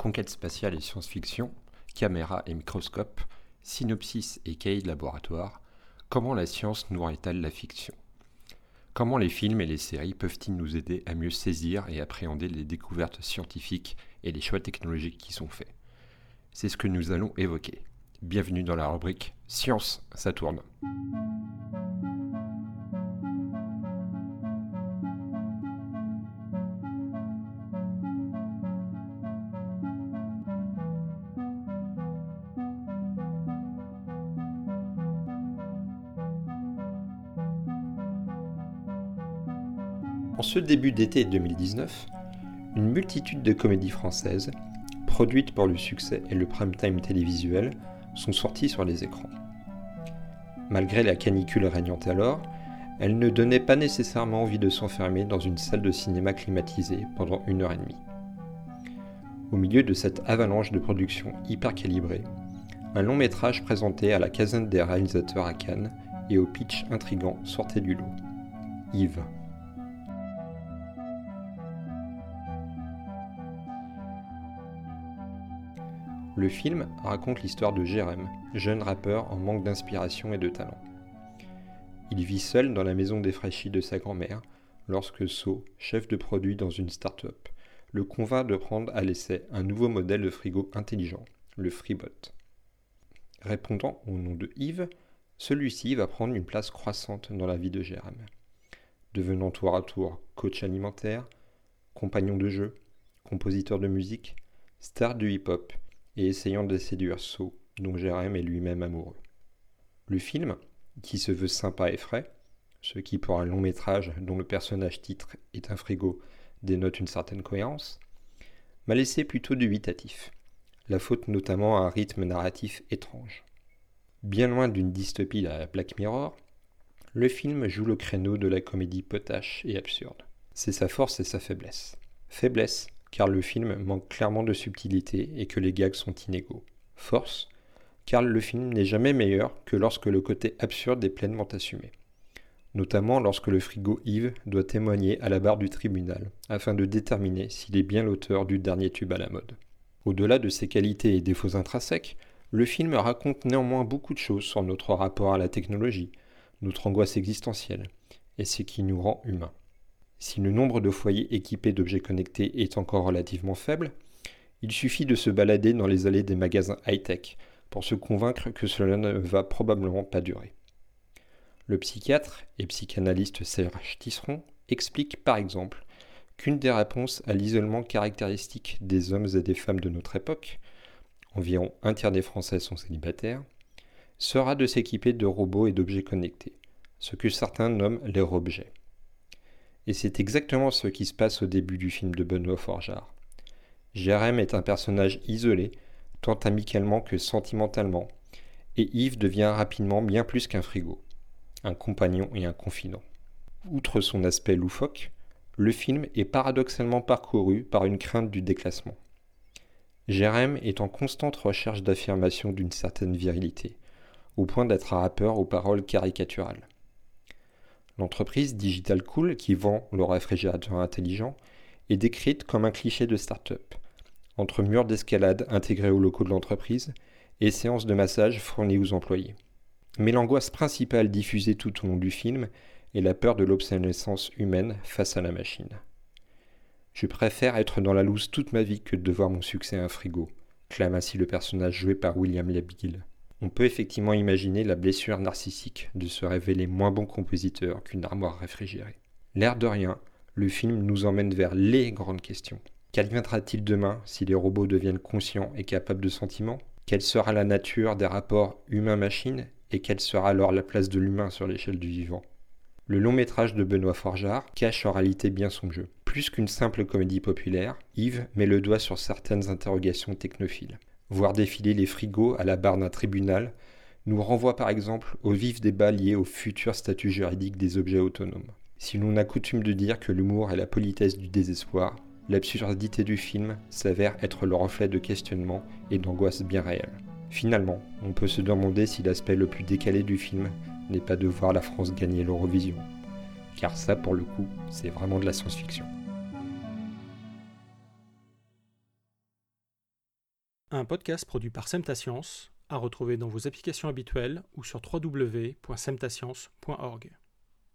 Conquête spatiale et science-fiction, caméra et microscope, synopsis et cahier de laboratoire, comment la science nourrit-elle la fiction? Comment les films et les séries peuvent-ils nous aider à mieux saisir et appréhender les découvertes scientifiques et les choix technologiques qui sont faits? C'est ce que nous allons évoquer. Bienvenue dans la rubrique Science, ça tourne. En ce début d'été 2019, une multitude de comédies françaises, produites pour le succès et le prime time télévisuel, sont sorties sur les écrans. Malgré la canicule régnante alors, elles ne donnaient pas nécessairement envie de s'enfermer dans une salle de cinéma climatisée pendant une heure et demie. Au milieu de cette avalanche de production hyper calibrée, un long métrage présenté à la caserne des réalisateurs à Cannes et au pitch intrigant sortait du lot. Yves. Le film raconte l'histoire de Jérém, jeune rappeur en manque d'inspiration et de talent. Il vit seul dans la maison défraîchie de sa grand-mère lorsque So, chef de produit dans une start-up, le convainc de prendre à l'essai un nouveau modèle de frigo intelligent, le FreeBot. Répondant au nom de Yves, celui-ci va prendre une place croissante dans la vie de Jérém, devenant tour à tour coach alimentaire, compagnon de jeu, compositeur de musique, star du hip-hop et essayant de séduire So, dont Jérém est lui-même amoureux. Le film, qui se veut sympa et frais, ce qui pour un long métrage dont le personnage titre est un frigo dénote une certaine cohérence, m'a laissé plutôt dubitatif, la faute notamment à un rythme narratif étrange. Bien loin d'une dystopie à Black Mirror, le film joue le créneau de la comédie potache et absurde. C'est sa force et sa faiblesse. Faiblesse, car le film manque clairement de subtilité et que les gags sont inégaux. Force, car le film n'est jamais meilleur que lorsque le côté absurde est pleinement assumé. Notamment lorsque le frigo Yves doit témoigner à la barre du tribunal, afin de déterminer s'il est bien l'auteur du dernier tube à la mode. Au-delà de ses qualités et défauts intrinsèques, le film raconte néanmoins beaucoup de choses sur notre rapport à la technologie, notre angoisse existentielle, et ce qui nous rend humains. Si le nombre de foyers équipés d'objets connectés est encore relativement faible, il suffit de se balader dans les allées des magasins high-tech pour se convaincre que cela ne va probablement pas durer. Le psychiatre et psychanalyste Serge Tisseron explique par exemple qu'une des réponses à l'isolement caractéristique des hommes et des femmes de notre époque, environ un tiers des Français sont célibataires, sera de s'équiper de robots et d'objets connectés, ce que certains nomment les robjets. Et c'est exactement ce qui se passe au début du film de Benoît Forjard. Jérém est un personnage isolé, tant amicalement que sentimentalement, et Yves devient rapidement bien plus qu'un frigo, un compagnon et un confident. Outre son aspect loufoque, le film est paradoxalement parcouru par une crainte du déclassement. Jérém est en constante recherche d'affirmation d'une certaine virilité, au point d'être un rappeur aux paroles caricaturales. L'entreprise Digital Cool, qui vend le réfrigérateur intelligent, est décrite comme un cliché de start-up, entre murs d'escalade intégrés aux locaux de l'entreprise et séances de massage fournies aux employés. Mais l'angoisse principale diffusée tout au long du film est la peur de l'obsolescence humaine face à la machine. Je préfère être dans la loose toute ma vie que de voir mon succès à un frigo, clame ainsi le personnage joué par William Labille on peut effectivement imaginer la blessure narcissique de se révéler moins bon compositeur qu'une armoire réfrigérée. L'air de rien, le film nous emmène vers les grandes questions. Qu'adviendra-t-il demain si les robots deviennent conscients et capables de sentiments? Quelle sera la nature des rapports humain-machine et quelle sera alors la place de l'humain sur l'échelle du vivant? Le long métrage de Benoît Forjard cache en réalité bien son jeu. Plus qu'une simple comédie populaire, Yves met le doigt sur certaines interrogations technophiles voir défiler les frigos à la barre d'un tribunal, nous renvoie par exemple au vif débat lié au futur statut juridique des objets autonomes. Si l'on a coutume de dire que l'humour est la politesse du désespoir, l'absurdité du film s'avère être le reflet de questionnements et d'angoisses bien réelles. Finalement, on peut se demander si l'aspect le plus décalé du film n'est pas de voir la France gagner l'Eurovision. Car ça, pour le coup, c'est vraiment de la science-fiction. Un podcast produit par Semtascience, à retrouver dans vos applications habituelles ou sur www.semtascience.org.